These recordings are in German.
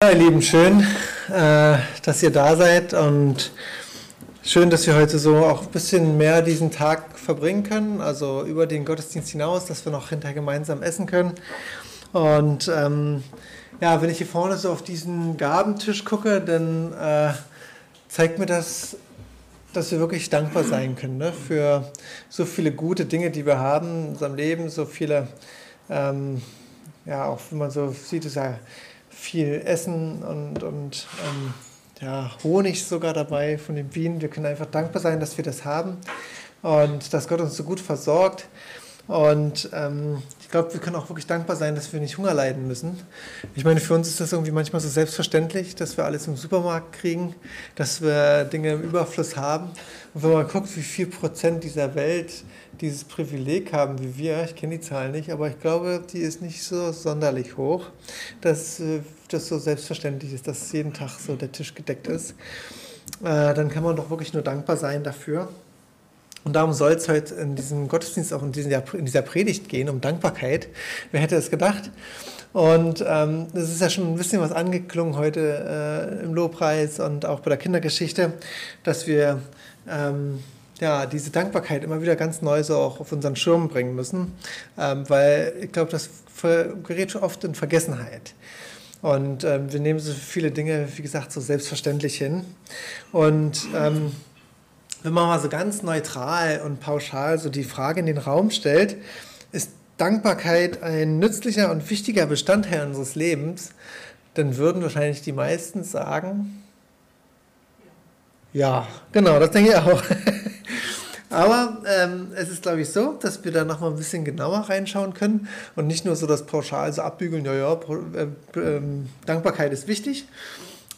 Ja, ihr Lieben, schön, äh, dass ihr da seid und schön, dass wir heute so auch ein bisschen mehr diesen Tag verbringen können, also über den Gottesdienst hinaus, dass wir noch hinterher gemeinsam essen können. Und ähm, ja, wenn ich hier vorne so auf diesen Gabentisch gucke, dann äh, zeigt mir das, dass wir wirklich dankbar sein können ne? für so viele gute Dinge, die wir haben in unserem Leben, so viele, ähm, ja, auch wenn man so sieht, ist ja viel Essen und, und ähm, ja, Honig sogar dabei von den Bienen. Wir können einfach dankbar sein, dass wir das haben und dass Gott uns so gut versorgt. Und ähm, ich glaube, wir können auch wirklich dankbar sein, dass wir nicht Hunger leiden müssen. Ich meine, für uns ist das irgendwie manchmal so selbstverständlich, dass wir alles im Supermarkt kriegen, dass wir Dinge im Überfluss haben. Und wenn man guckt, wie viel Prozent dieser Welt dieses Privileg haben wie wir, ich kenne die Zahlen nicht, aber ich glaube, die ist nicht so sonderlich hoch, dass äh, das so selbstverständlich ist, dass jeden Tag so der Tisch gedeckt ist. Äh, dann kann man doch wirklich nur dankbar sein dafür. Und darum soll es heute in diesem Gottesdienst, auch in dieser, in dieser Predigt gehen, um Dankbarkeit. Wer hätte es gedacht? Und ähm, ist ja schon ein bisschen was angeklungen heute äh, im Lobpreis und auch bei der Kindergeschichte, dass wir ähm, ja, diese Dankbarkeit immer wieder ganz neu so auch auf unseren Schirm bringen müssen, ähm, weil ich glaube, das gerät schon oft in Vergessenheit. Und ähm, wir nehmen so viele Dinge, wie gesagt, so selbstverständlich hin. Und ähm, wenn man mal so ganz neutral und pauschal so die Frage in den Raum stellt, ist Dankbarkeit ein nützlicher und wichtiger Bestandteil unseres Lebens, dann würden wahrscheinlich die meisten sagen, ja, genau, das denke ich auch. Aber ähm, es ist, glaube ich, so, dass wir da nochmal ein bisschen genauer reinschauen können und nicht nur so das pauschal so abbügeln, ja, ja, äh, äh, Dankbarkeit ist wichtig.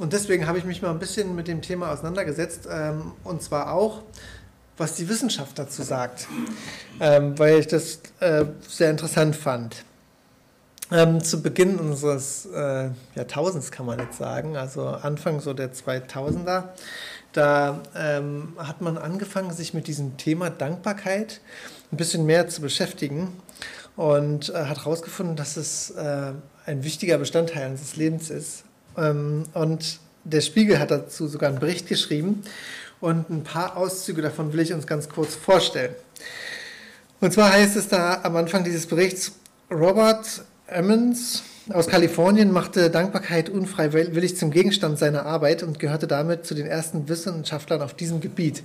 Und deswegen habe ich mich mal ein bisschen mit dem Thema auseinandergesetzt ähm, und zwar auch, was die Wissenschaft dazu sagt, ähm, weil ich das äh, sehr interessant fand. Ähm, zu Beginn unseres äh, Jahrtausends kann man jetzt sagen, also Anfang so der 2000er, da ähm, hat man angefangen, sich mit diesem Thema Dankbarkeit ein bisschen mehr zu beschäftigen und äh, hat herausgefunden, dass es äh, ein wichtiger Bestandteil unseres Lebens ist. Ähm, und der Spiegel hat dazu sogar einen Bericht geschrieben und ein paar Auszüge davon will ich uns ganz kurz vorstellen. Und zwar heißt es da am Anfang dieses Berichts, Robert Emmons aus Kalifornien machte Dankbarkeit unfreiwillig zum Gegenstand seiner Arbeit und gehörte damit zu den ersten Wissenschaftlern auf diesem Gebiet.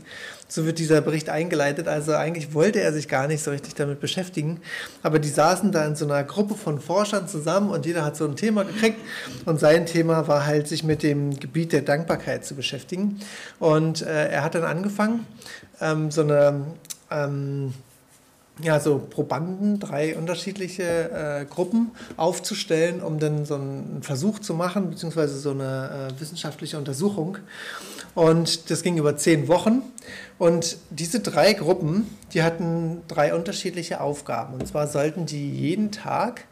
So wird dieser Bericht eingeleitet. Also eigentlich wollte er sich gar nicht so richtig damit beschäftigen, aber die saßen da in so einer Gruppe von Forschern zusammen und jeder hat so ein Thema gekriegt und sein Thema war halt, sich mit dem Gebiet der Dankbarkeit zu beschäftigen. Und äh, er hat dann angefangen, ähm, so eine ähm, ja, so Probanden, drei unterschiedliche äh, Gruppen aufzustellen, um dann so einen Versuch zu machen, beziehungsweise so eine äh, wissenschaftliche Untersuchung. Und das ging über zehn Wochen. Und diese drei Gruppen, die hatten drei unterschiedliche Aufgaben. Und zwar sollten die jeden Tag,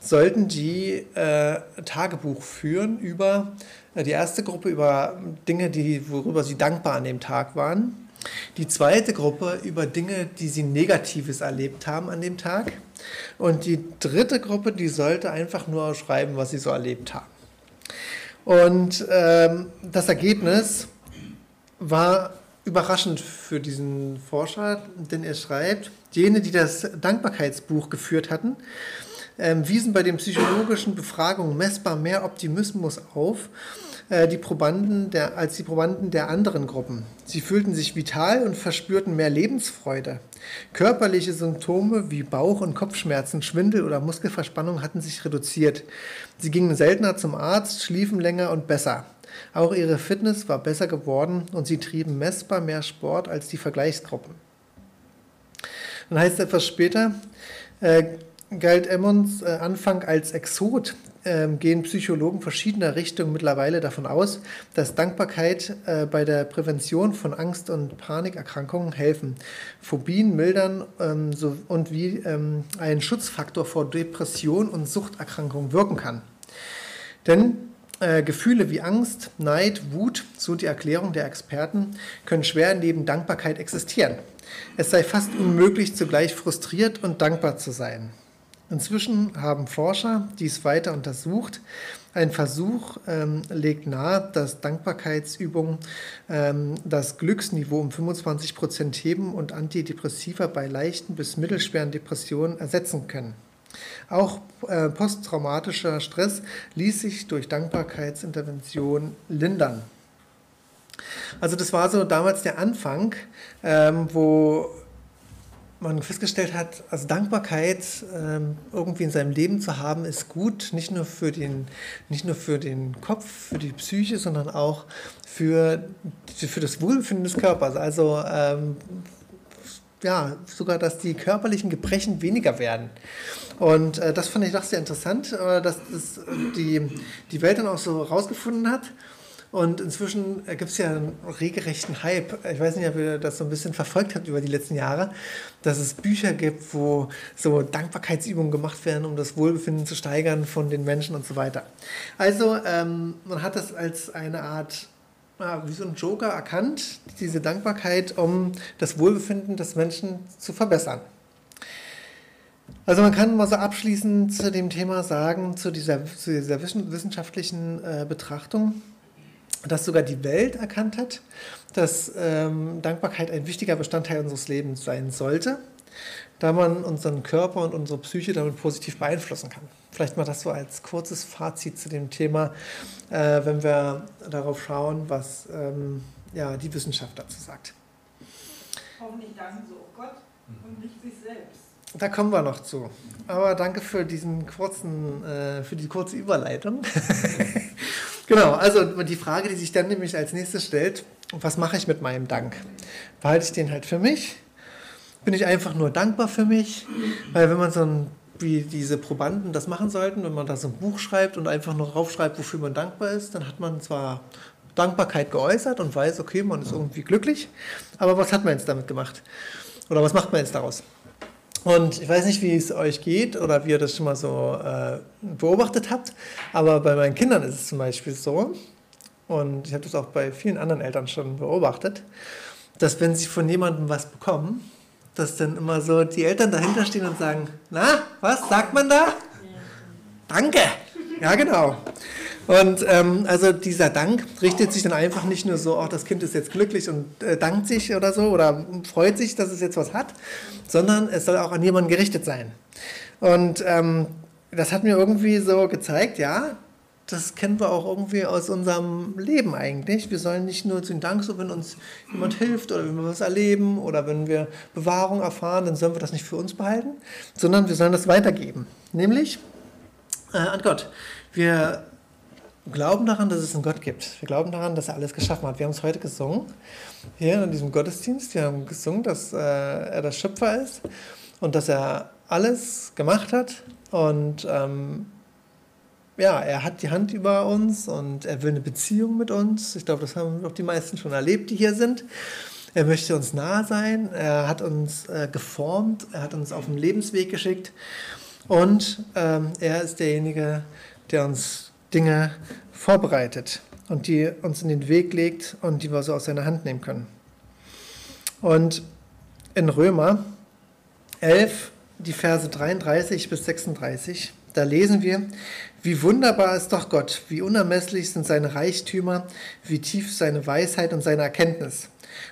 sollten die äh, Tagebuch führen über äh, die erste Gruppe, über Dinge, die, worüber sie dankbar an dem Tag waren. Die zweite Gruppe über Dinge, die sie Negatives erlebt haben an dem Tag. Und die dritte Gruppe, die sollte einfach nur schreiben, was sie so erlebt haben. Und ähm, das Ergebnis war überraschend für diesen Forscher, denn er schreibt, jene, die das Dankbarkeitsbuch geführt hatten, ähm, wiesen bei den psychologischen Befragungen messbar mehr Optimismus auf äh, die Probanden der, als die Probanden der anderen Gruppen. Sie fühlten sich vital und verspürten mehr Lebensfreude. Körperliche Symptome wie Bauch- und Kopfschmerzen, Schwindel oder Muskelverspannung hatten sich reduziert. Sie gingen seltener zum Arzt, schliefen länger und besser. Auch ihre Fitness war besser geworden und sie trieben messbar mehr Sport als die Vergleichsgruppen. Dann heißt es etwas später, äh, galt Emmons äh, Anfang als Exot ähm, gehen Psychologen verschiedener Richtungen mittlerweile davon aus, dass Dankbarkeit äh, bei der Prävention von Angst- und Panikerkrankungen helfen, Phobien mildern ähm, so, und wie ähm, ein Schutzfaktor vor Depression und Suchterkrankungen wirken kann. Denn äh, Gefühle wie Angst, Neid, Wut, so die Erklärung der Experten, können schwer neben Dankbarkeit existieren. Es sei fast unmöglich, zugleich frustriert und dankbar zu sein. Inzwischen haben Forscher dies weiter untersucht. Ein Versuch ähm, legt nahe, dass Dankbarkeitsübungen ähm, das Glücksniveau um 25 Prozent heben und Antidepressiva bei leichten bis mittelschweren Depressionen ersetzen können. Auch äh, posttraumatischer Stress ließ sich durch Dankbarkeitsintervention lindern. Also das war so damals der Anfang, ähm, wo man festgestellt hat, also Dankbarkeit ähm, irgendwie in seinem Leben zu haben, ist gut, nicht nur für den, nicht nur für den Kopf, für die Psyche, sondern auch für, für das Wohlbefinden des Körpers. Also ähm, ja, sogar, dass die körperlichen Gebrechen weniger werden. Und äh, das fand ich doch sehr interessant, äh, dass das die, die Welt dann auch so rausgefunden hat. Und inzwischen gibt es ja einen regelrechten Hype. Ich weiß nicht, ob ihr das so ein bisschen verfolgt habt über die letzten Jahre, dass es Bücher gibt, wo so Dankbarkeitsübungen gemacht werden, um das Wohlbefinden zu steigern von den Menschen und so weiter. Also ähm, man hat das als eine Art wie so ein Joker erkannt, diese Dankbarkeit, um das Wohlbefinden des Menschen zu verbessern. Also man kann mal so abschließend zu dem Thema sagen, zu dieser, zu dieser wissenschaftlichen äh, Betrachtung, dass sogar die Welt erkannt hat, dass ähm, Dankbarkeit ein wichtiger Bestandteil unseres Lebens sein sollte, da man unseren Körper und unsere Psyche damit positiv beeinflussen kann. Vielleicht mal das so als kurzes Fazit zu dem Thema, äh, wenn wir darauf schauen, was ähm, ja, die Wissenschaft dazu sagt. Hoffentlich danken sie auch Gott und nicht sich selbst. Da kommen wir noch zu. Aber danke für diesen kurzen, äh, für die kurze Überleitung. Genau, also die Frage, die sich dann nämlich als nächstes stellt, was mache ich mit meinem Dank? Behalte ich den halt für mich? Bin ich einfach nur dankbar für mich? Weil wenn man so ein, wie diese Probanden das machen sollten, wenn man da so ein Buch schreibt und einfach nur draufschreibt, wofür man dankbar ist, dann hat man zwar Dankbarkeit geäußert und weiß, okay, man ist irgendwie glücklich, aber was hat man jetzt damit gemacht? Oder was macht man jetzt daraus? Und ich weiß nicht, wie es euch geht oder wie ihr das schon mal so äh, beobachtet habt, aber bei meinen Kindern ist es zum Beispiel so, und ich habe das auch bei vielen anderen Eltern schon beobachtet, dass wenn sie von jemandem was bekommen, dass dann immer so die Eltern dahinter stehen und sagen, na, was sagt man da? Danke. Ja, genau. Und ähm, also dieser Dank richtet sich dann einfach nicht nur so, auch das Kind ist jetzt glücklich und äh, dankt sich oder so oder freut sich, dass es jetzt was hat, sondern es soll auch an jemanden gerichtet sein. Und ähm, das hat mir irgendwie so gezeigt, ja, das kennen wir auch irgendwie aus unserem Leben eigentlich. Wir sollen nicht nur zu den Dank, so wenn uns jemand hilft oder wenn wir was erleben oder wenn wir Bewahrung erfahren, dann sollen wir das nicht für uns behalten, sondern wir sollen das weitergeben, nämlich äh, an Gott. Wir glauben daran, dass es einen Gott gibt. Wir glauben daran, dass er alles geschaffen hat. Wir haben es heute gesungen, hier in diesem Gottesdienst. Wir haben gesungen, dass äh, er der Schöpfer ist und dass er alles gemacht hat. Und ähm, ja, er hat die Hand über uns und er will eine Beziehung mit uns. Ich glaube, das haben auch die meisten schon erlebt, die hier sind. Er möchte uns nahe sein. Er hat uns äh, geformt. Er hat uns auf den Lebensweg geschickt. Und ähm, er ist derjenige, der uns Dinge vorbereitet und die uns in den Weg legt und die wir so aus seiner Hand nehmen können. Und in Römer 11, die Verse 33 bis 36, da lesen wir, wie wunderbar ist doch Gott, wie unermesslich sind seine Reichtümer, wie tief seine Weisheit und seine Erkenntnis.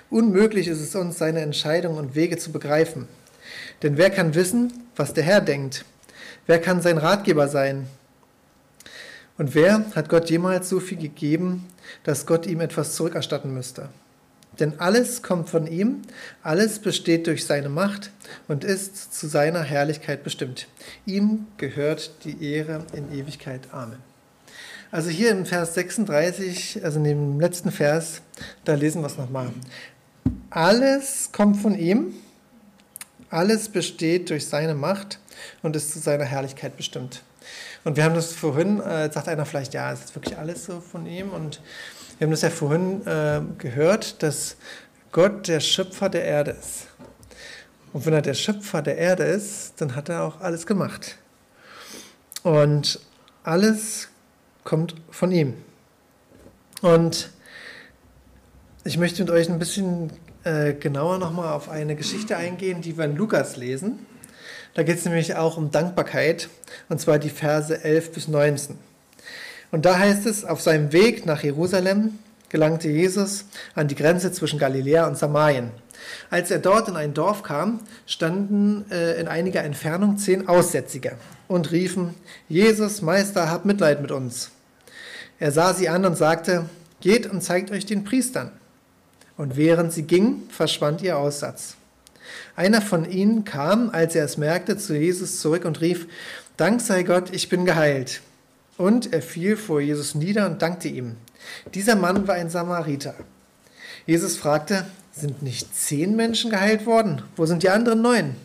Unmöglich ist es uns, seine Entscheidungen und Wege zu begreifen. Denn wer kann wissen, was der Herr denkt? Wer kann sein Ratgeber sein? Und wer hat Gott jemals so viel gegeben, dass Gott ihm etwas zurückerstatten müsste? Denn alles kommt von ihm, alles besteht durch seine Macht und ist zu seiner Herrlichkeit bestimmt. Ihm gehört die Ehre in Ewigkeit. Amen. Also hier im Vers 36, also in dem letzten Vers, da lesen wir es nochmal. Alles kommt von ihm, alles besteht durch seine Macht und ist zu seiner Herrlichkeit bestimmt. Und wir haben das vorhin, äh, sagt einer vielleicht, ja, es ist wirklich alles so von ihm. Und wir haben das ja vorhin äh, gehört, dass Gott der Schöpfer der Erde ist. Und wenn er der Schöpfer der Erde ist, dann hat er auch alles gemacht. Und alles kommt von ihm. Und ich möchte mit euch ein bisschen äh, genauer nochmal auf eine Geschichte eingehen, die wir in Lukas lesen. Da geht es nämlich auch um Dankbarkeit, und zwar die Verse 11 bis 19. Und da heißt es, auf seinem Weg nach Jerusalem gelangte Jesus an die Grenze zwischen Galiläa und Samarien. Als er dort in ein Dorf kam, standen äh, in einiger Entfernung zehn Aussätzige und riefen, Jesus, Meister, hab Mitleid mit uns. Er sah sie an und sagte, geht und zeigt euch den Priestern. Und während sie ging, verschwand ihr Aussatz. Einer von ihnen kam, als er es merkte, zu Jesus zurück und rief, Dank sei Gott, ich bin geheilt. Und er fiel vor Jesus nieder und dankte ihm. Dieser Mann war ein Samariter. Jesus fragte, sind nicht zehn Menschen geheilt worden? Wo sind die anderen neun?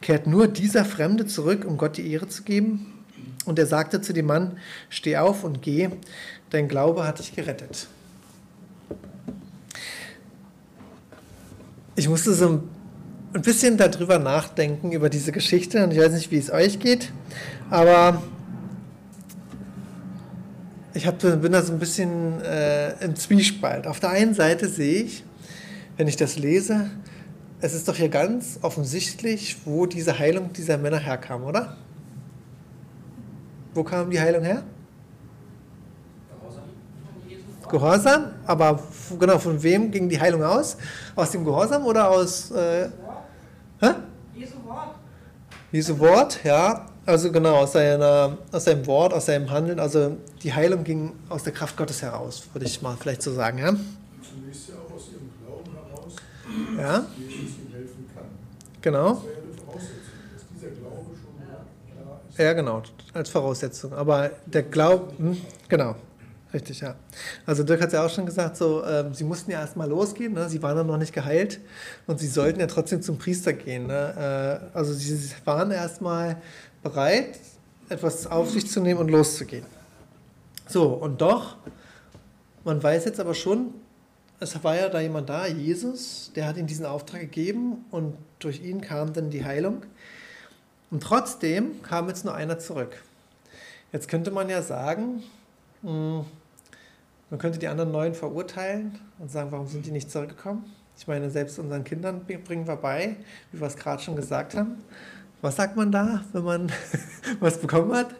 Kehrt nur dieser Fremde zurück, um Gott die Ehre zu geben? Und er sagte zu dem Mann, steh auf und geh, dein Glaube hat dich gerettet. Ich musste so ein bisschen darüber nachdenken, über diese Geschichte. Und ich weiß nicht, wie es euch geht, aber ich hab, bin da so ein bisschen äh, im Zwiespalt. Auf der einen Seite sehe ich, wenn ich das lese, es ist doch hier ganz offensichtlich, wo diese Heilung dieser Männer herkam, oder? Wo kam die Heilung her? Gehorsam. Gehorsam, aber genau, von wem ging die Heilung aus? Aus dem Gehorsam oder aus. Äh? Jesu Wort. Jesu Wort, ja. Also genau, aus, seiner, aus seinem Wort, aus seinem Handeln. Also die Heilung ging aus der Kraft Gottes heraus, würde ich mal vielleicht so sagen. Ja? Zunächst ja auch aus ihrem Glauben heraus, ja. dass Jesus ihm helfen kann. Genau. Das wäre ja eine Voraussetzung, dass dieser Glaube schon klar ist. Ja, genau, als Voraussetzung. Aber der Glaube, hm, genau, richtig, ja. Also Dirk hat es ja auch schon gesagt, so, ähm, sie mussten ja erstmal losgehen, ne? sie waren dann noch nicht geheilt und sie sollten ja trotzdem zum Priester gehen. Ne? Äh, also sie waren erstmal bereit, etwas auf sich zu nehmen und loszugehen. So, und doch, man weiß jetzt aber schon, es war ja da jemand da, Jesus, der hat ihm diesen Auftrag gegeben und durch ihn kam dann die Heilung. Und trotzdem kam jetzt nur einer zurück. Jetzt könnte man ja sagen, hm, man könnte die anderen neun verurteilen und sagen, warum sind die nicht zurückgekommen? Ich meine, selbst unseren Kindern bringen wir bei, wie wir es gerade schon gesagt haben. Was sagt man da, wenn man was bekommen hat?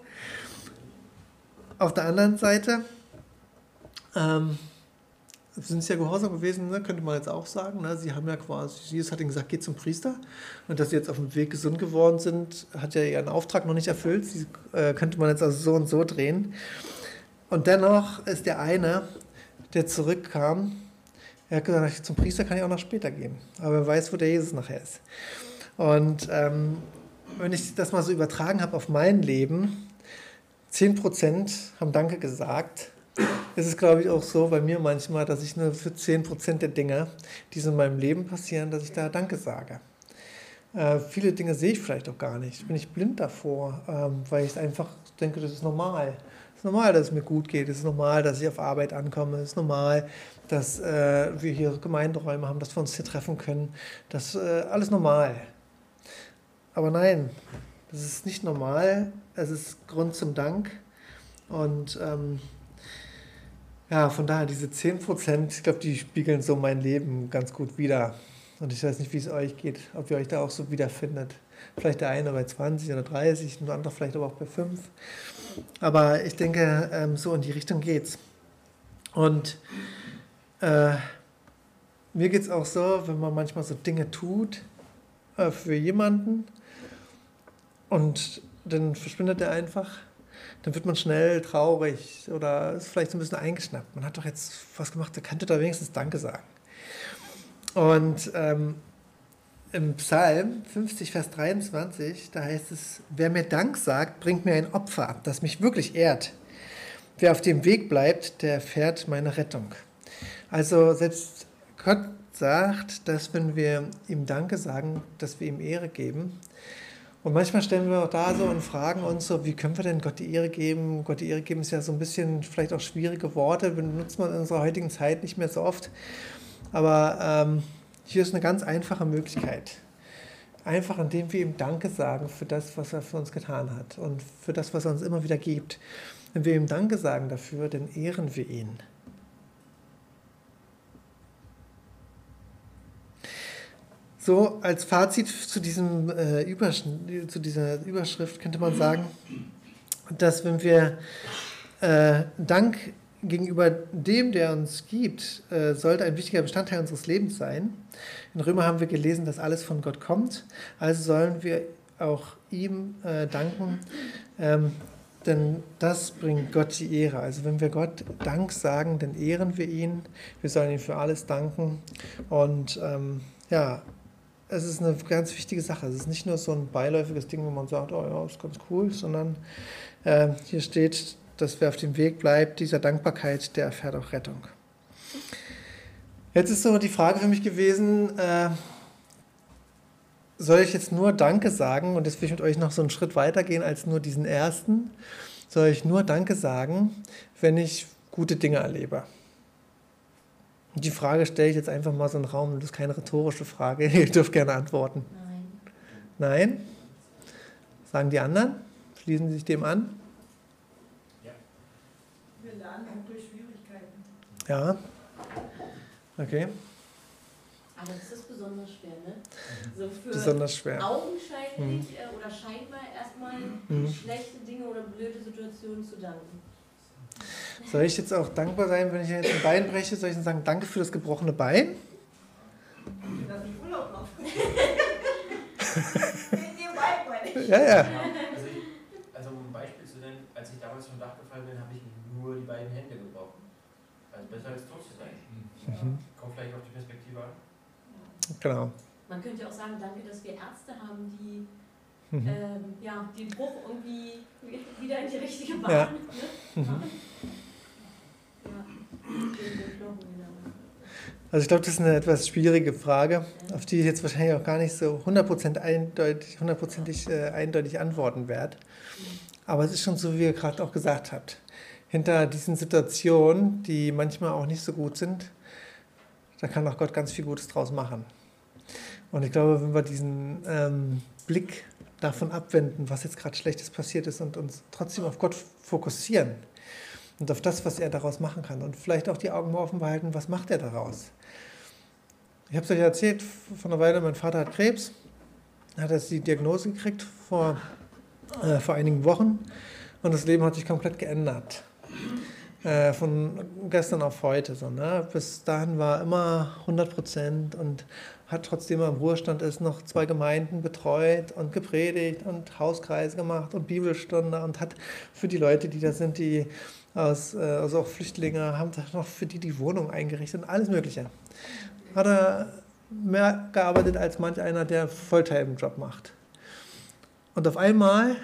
Auf der anderen Seite ähm, sind sie ja gehorsam gewesen, ne? könnte man jetzt auch sagen. Ne? Sie haben ja quasi, Jesus hat ihnen gesagt, geht zum Priester. Und dass sie jetzt auf dem Weg gesund geworden sind, hat ja ihren Auftrag noch nicht erfüllt. Sie, äh, könnte man jetzt also so und so drehen. Und dennoch ist der eine, der zurückkam, er hat gesagt, zum Priester kann ich auch noch später gehen. Aber er weiß, wo der Jesus nachher ist. Und ähm, wenn ich das mal so übertragen habe auf mein Leben, 10% haben Danke gesagt. Es ist, glaube ich, auch so bei mir manchmal, dass ich nur für 10% der Dinge, die so in meinem Leben passieren, dass ich da Danke sage. Äh, viele Dinge sehe ich vielleicht auch gar nicht. Bin ich blind davor, ähm, weil ich einfach denke, das ist normal. Ist normal, dass es mir gut geht. Es ist normal, dass ich auf Arbeit ankomme. Es ist normal, dass äh, wir hier Gemeinderäume haben, dass wir uns hier treffen können. Das ist äh, alles normal. Aber nein, das ist nicht normal. Es ist Grund zum Dank. Und ähm, ja, von daher, diese 10 Prozent, ich glaube, die spiegeln so mein Leben ganz gut wider. Und ich weiß nicht, wie es euch geht, ob ihr euch da auch so wiederfindet. Vielleicht der eine bei 20 oder 30, ein anderer vielleicht aber auch bei 5. Aber ich denke, ähm, so in die Richtung geht's. Und äh, mir geht es auch so, wenn man manchmal so Dinge tut äh, für jemanden, und dann verschwindet er einfach. Dann wird man schnell traurig oder ist vielleicht so ein bisschen eingeschnappt. Man hat doch jetzt was gemacht, der könnte da wenigstens Danke sagen. Und ähm, im Psalm 50, Vers 23, da heißt es, wer mir Dank sagt, bringt mir ein Opfer, das mich wirklich ehrt. Wer auf dem Weg bleibt, der erfährt meine Rettung. Also selbst Gott sagt, dass wenn wir ihm Danke sagen, dass wir ihm Ehre geben. Und manchmal stellen wir auch da so und fragen uns so, wie können wir denn Gott die Ehre geben? Gott die Ehre geben ist ja so ein bisschen vielleicht auch schwierige Worte, benutzt man in unserer heutigen Zeit nicht mehr so oft. Aber ähm, hier ist eine ganz einfache Möglichkeit. Einfach indem wir ihm Danke sagen für das, was er für uns getan hat und für das, was er uns immer wieder gibt. Wenn wir ihm Danke sagen dafür, dann ehren wir ihn. So, als Fazit zu, diesem, äh, Übersch zu dieser Überschrift könnte man sagen, dass wenn wir äh, Dank gegenüber dem, der uns gibt, äh, sollte ein wichtiger Bestandteil unseres Lebens sein. In Römer haben wir gelesen, dass alles von Gott kommt. Also sollen wir auch ihm äh, danken, ähm, denn das bringt Gott die Ehre. Also wenn wir Gott Dank sagen, dann ehren wir ihn. Wir sollen ihm für alles danken. Und ähm, ja, es ist eine ganz wichtige Sache. Es ist nicht nur so ein beiläufiges Ding, wo man sagt, oh ja, ist ganz cool, sondern äh, hier steht, dass wer auf dem Weg bleibt, dieser Dankbarkeit, der erfährt auch Rettung. Jetzt ist so die Frage für mich gewesen, äh, soll ich jetzt nur Danke sagen und jetzt will ich mit euch noch so einen Schritt weiter gehen als nur diesen ersten? Soll ich nur Danke sagen, wenn ich gute Dinge erlebe? Die Frage stelle ich jetzt einfach mal so in den Raum. Das ist keine rhetorische Frage. Ihr dürft gerne antworten. Nein. Nein? Sagen die anderen? Schließen sie sich dem an? Auch durch Schwierigkeiten. Ja. Okay. Aber das ist besonders schwer, ne? So für besonders schwer. augenscheinlich mhm. Äh, oder scheinbar erstmal mhm. schlechte Dinge oder blöde Situationen zu danken. Soll ich jetzt auch dankbar sein, wenn ich jetzt ein Bein breche? Soll ich dann sagen, danke für das gebrochene Bein? Dass ich Urlaub noch. ja, ja. Also, ich, also um ein Beispiel zu nennen, als ich damals vom Dach gefallen bin, habe ich nur die beiden Hände gebrochen. Also besser als tot zu sein. Mhm. Kommt vielleicht auf die Perspektive an. Genau. Man könnte auch sagen, danke, dass wir Ärzte haben, die mhm. ähm, ja, den Bruch irgendwie wieder in die richtige Bahn ja. ne? mhm. Also ich glaube, das ist eine etwas schwierige Frage, auf die ich jetzt wahrscheinlich auch gar nicht so 100% eindeutig, hundertprozentig äh, eindeutig antworten werde. Aber es ist schon so, wie ihr gerade auch gesagt habt. Hinter diesen Situationen, die manchmal auch nicht so gut sind, da kann auch Gott ganz viel Gutes draus machen. Und ich glaube, wenn wir diesen ähm, Blick davon abwenden, was jetzt gerade Schlechtes passiert ist und uns trotzdem auf Gott fokussieren und auf das, was er daraus machen kann und vielleicht auch die Augen offen behalten, was macht er daraus. Ich habe es euch erzählt, vor einer Weile, mein Vater hat Krebs, hat er die Diagnose gekriegt vor, äh, vor einigen Wochen und das Leben hat sich komplett geändert. Äh, von gestern auf heute. So, ne? Bis dahin war immer 100 Prozent und hat trotzdem im Ruhestand ist noch zwei Gemeinden betreut und gepredigt und Hauskreise gemacht und Bibelstunde und hat für die Leute, die da sind, die aus, äh, also auch Flüchtlinge, haben noch für die die Wohnung eingerichtet und alles Mögliche. Hat er mehr gearbeitet als manch einer, der Volltime-Job macht. Und auf einmal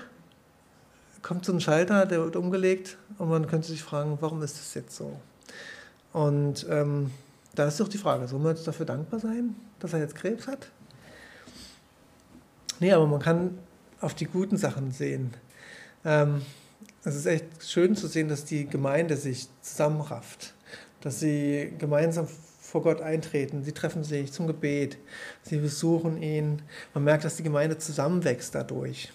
kommt so ein Schalter, der wird umgelegt und man könnte sich fragen, warum ist das jetzt so? Und ähm, da ist doch die Frage, soll man jetzt dafür dankbar sein, dass er jetzt Krebs hat? Nee, aber man kann auf die guten Sachen sehen. Ähm, es ist echt schön zu sehen, dass die Gemeinde sich zusammenrafft, dass sie gemeinsam vor Gott eintreten. Sie treffen sich zum Gebet, sie besuchen ihn. Man merkt, dass die Gemeinde zusammenwächst dadurch.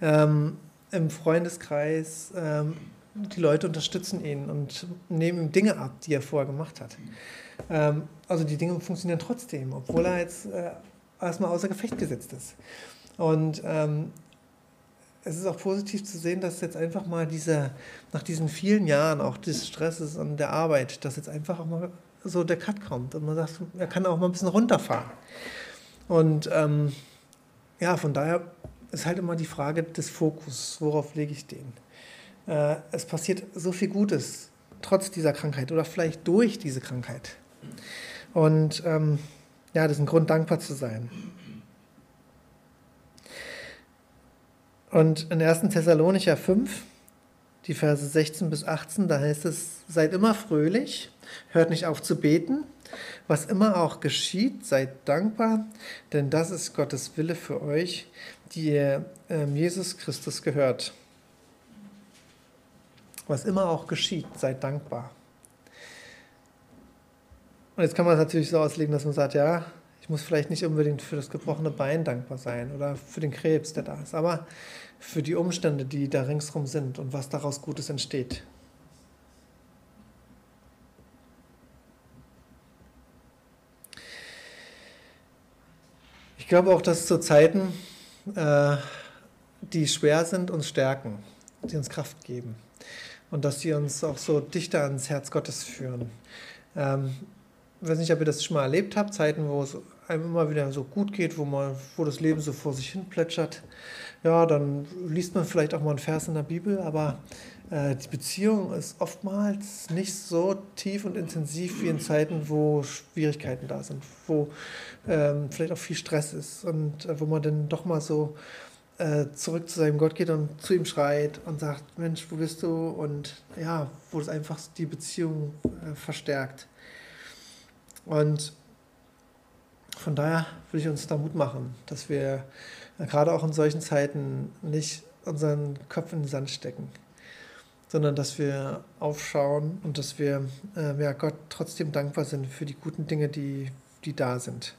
Ähm, Im Freundeskreis, ähm, die Leute unterstützen ihn und nehmen ihm Dinge ab, die er vorher gemacht hat. Ähm, also die Dinge funktionieren trotzdem, obwohl er jetzt äh, erstmal außer Gefecht gesetzt ist. Und ähm, es ist auch positiv zu sehen, dass jetzt einfach mal diese, nach diesen vielen Jahren auch des Stresses und der Arbeit, dass jetzt einfach auch mal so der Cut kommt und man sagt, er kann auch mal ein bisschen runterfahren. Und ähm, ja, von daher ist halt immer die Frage des Fokus, worauf lege ich den? Äh, es passiert so viel Gutes trotz dieser Krankheit oder vielleicht durch diese Krankheit. Und ähm, ja, das ist ein Grund, dankbar zu sein. Und in 1. Thessalonicher 5, die Verse 16 bis 18, da heißt es, seid immer fröhlich, hört nicht auf zu beten, was immer auch geschieht, seid dankbar, denn das ist Gottes Wille für euch, die ähm, Jesus Christus gehört. Was immer auch geschieht, seid dankbar. Und jetzt kann man es natürlich so auslegen, dass man sagt, ja, ich muss vielleicht nicht unbedingt für das gebrochene Bein dankbar sein oder für den Krebs, der da ist, aber für die Umstände, die da ringsherum sind und was daraus Gutes entsteht. Ich glaube auch, dass zu Zeiten, äh, die schwer sind, uns stärken, die uns Kraft geben. und dass sie uns auch so dichter ans Herz Gottes führen. Ähm, ich weiß nicht, ob ihr das schon mal erlebt habt, Zeiten, wo es einem immer wieder so gut geht, wo, man, wo das Leben so vor sich hin plätschert. Ja, dann liest man vielleicht auch mal einen Vers in der Bibel, aber äh, die Beziehung ist oftmals nicht so tief und intensiv wie in Zeiten, wo Schwierigkeiten da sind, wo ähm, vielleicht auch viel Stress ist und äh, wo man dann doch mal so äh, zurück zu seinem Gott geht und zu ihm schreit und sagt, Mensch, wo bist du? Und ja, wo es einfach die Beziehung äh, verstärkt. Und von daher will ich uns da Mut machen, dass wir äh, gerade auch in solchen Zeiten nicht unseren Kopf in den Sand stecken, sondern dass wir aufschauen und dass wir äh, ja, Gott trotzdem dankbar sind für die guten Dinge, die, die da sind.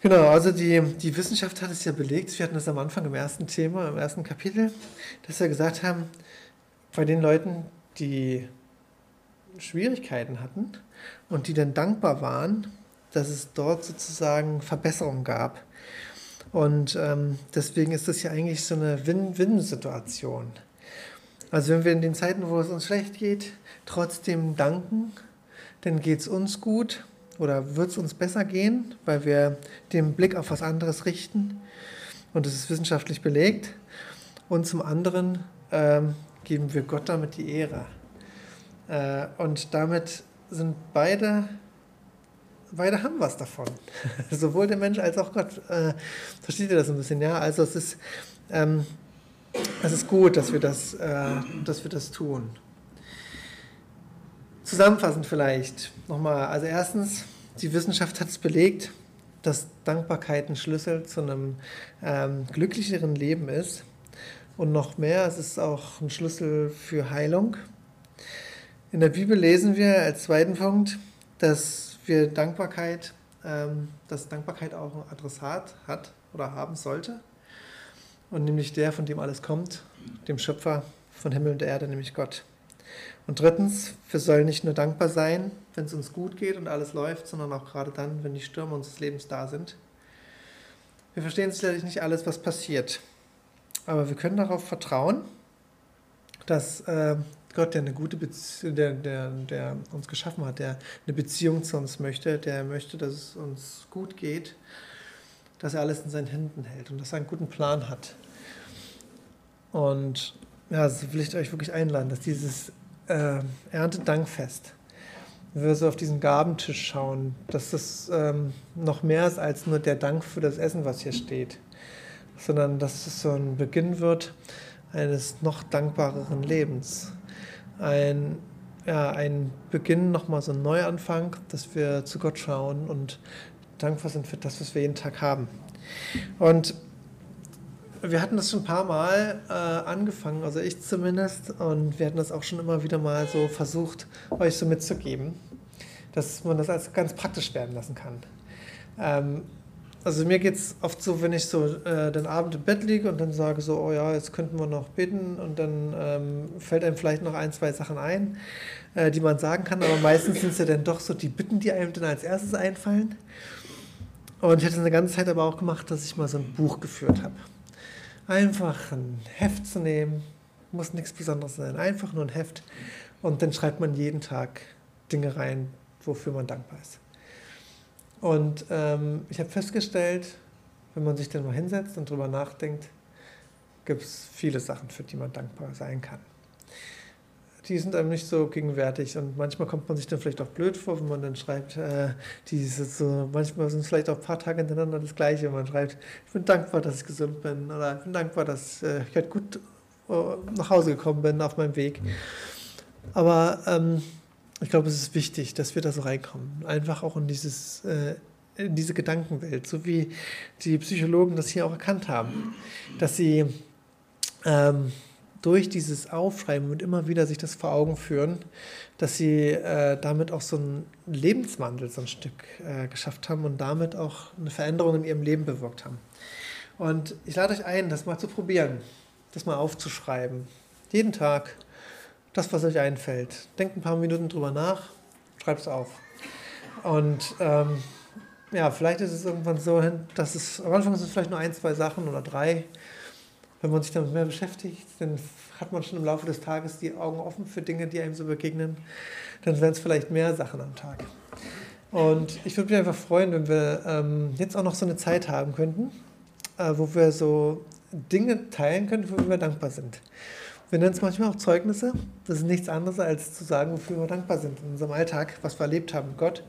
Genau, also die, die Wissenschaft hat es ja belegt, wir hatten das am Anfang im ersten Thema, im ersten Kapitel, dass wir gesagt haben, bei den Leuten, die Schwierigkeiten hatten und die dann dankbar waren, dass es dort sozusagen Verbesserungen gab. Und ähm, deswegen ist das ja eigentlich so eine Win-Win-Situation. Also wenn wir in den Zeiten, wo es uns schlecht geht, trotzdem danken, dann geht es uns gut oder wird es uns besser gehen, weil wir den Blick auf was anderes richten. Und das ist wissenschaftlich belegt. Und zum anderen ähm, geben wir Gott damit die Ehre. Äh, und damit sind beide beide haben was davon. Sowohl der Mensch als auch Gott. Äh, versteht ihr das ein bisschen? Ja, also es ist, ähm, es ist gut, dass wir das, äh, dass wir das tun. Zusammenfassend vielleicht nochmal. Also erstens, die Wissenschaft hat es belegt, dass Dankbarkeit ein Schlüssel zu einem ähm, glücklicheren Leben ist. Und noch mehr, es ist auch ein Schlüssel für Heilung. In der Bibel lesen wir als zweiten Punkt, dass für Dankbarkeit, ähm, dass Dankbarkeit auch ein Adressat hat oder haben sollte. Und nämlich der, von dem alles kommt, dem Schöpfer von Himmel und Erde, nämlich Gott. Und drittens, wir sollen nicht nur dankbar sein, wenn es uns gut geht und alles läuft, sondern auch gerade dann, wenn die Stürme unseres Lebens da sind. Wir verstehen sicherlich nicht alles, was passiert, aber wir können darauf vertrauen, dass äh, Gott, der eine gute Beziehung, der, der, der uns geschaffen hat, der eine Beziehung zu uns möchte, der möchte, dass es uns gut geht, dass er alles in seinen Händen hält und dass er einen guten Plan hat. Und ja, also will ich euch wirklich einladen, dass dieses äh, Erntedankfest, wenn wir so auf diesen Gabentisch schauen, dass das ähm, noch mehr ist als nur der Dank für das Essen, was hier steht, sondern dass es so ein Beginn wird eines noch dankbareren Lebens ein, ja, ein Beginn, nochmal so ein Neuanfang, dass wir zu Gott schauen und dankbar sind für das, was wir jeden Tag haben. Und wir hatten das schon ein paar Mal äh, angefangen, also ich zumindest, und wir hatten das auch schon immer wieder mal so versucht, euch so mitzugeben, dass man das als ganz praktisch werden lassen kann. Ähm, also mir geht es oft so, wenn ich so äh, den Abend im Bett liege und dann sage so, oh ja, jetzt könnten wir noch beten und dann ähm, fällt einem vielleicht noch ein, zwei Sachen ein, äh, die man sagen kann, aber meistens sind es ja dann doch so die Bitten, die einem dann als erstes einfallen. Und ich hatte eine ganze Zeit aber auch gemacht, dass ich mal so ein Buch geführt habe. Einfach ein Heft zu nehmen, muss nichts Besonderes sein, einfach nur ein Heft und dann schreibt man jeden Tag Dinge rein, wofür man dankbar ist. Und ähm, ich habe festgestellt, wenn man sich dann mal hinsetzt und drüber nachdenkt, gibt es viele Sachen, für die man dankbar sein kann. Die sind einem nicht so gegenwärtig und manchmal kommt man sich dann vielleicht auch blöd vor, wenn man dann schreibt, äh, diese so, manchmal sind es vielleicht auch ein paar Tage hintereinander das Gleiche. Man schreibt, ich bin dankbar, dass ich gesund bin oder ich bin dankbar, dass äh, ich halt gut äh, nach Hause gekommen bin auf meinem Weg. Aber ähm, ich glaube, es ist wichtig, dass wir da so reinkommen. Einfach auch in, dieses, äh, in diese Gedankenwelt, so wie die Psychologen das hier auch erkannt haben, dass sie ähm, durch dieses Aufschreiben und immer wieder sich das vor Augen führen, dass sie äh, damit auch so einen Lebenswandel so ein Stück äh, geschafft haben und damit auch eine Veränderung in ihrem Leben bewirkt haben. Und ich lade euch ein, das mal zu probieren, das mal aufzuschreiben. Jeden Tag das, was euch einfällt. Denkt ein paar Minuten drüber nach, schreibt es auf. Und ähm, ja, vielleicht ist es irgendwann so, dass es am Anfang sind es vielleicht nur ein, zwei Sachen oder drei. wenn man sich damit mehr beschäftigt, dann hat man schon im Laufe des Tages die Augen offen für Dinge, die einem so begegnen. Dann wären es vielleicht mehr Sachen am Tag. Und ich würde mich einfach freuen, wenn wir ähm, jetzt auch noch so eine Zeit haben könnten, äh, wo wir so Dinge teilen können, wofür wir dankbar sind. Wir nennen es manchmal auch Zeugnisse. Das ist nichts anderes, als zu sagen, wofür wir dankbar sind in unserem Alltag, was wir erlebt haben Gott.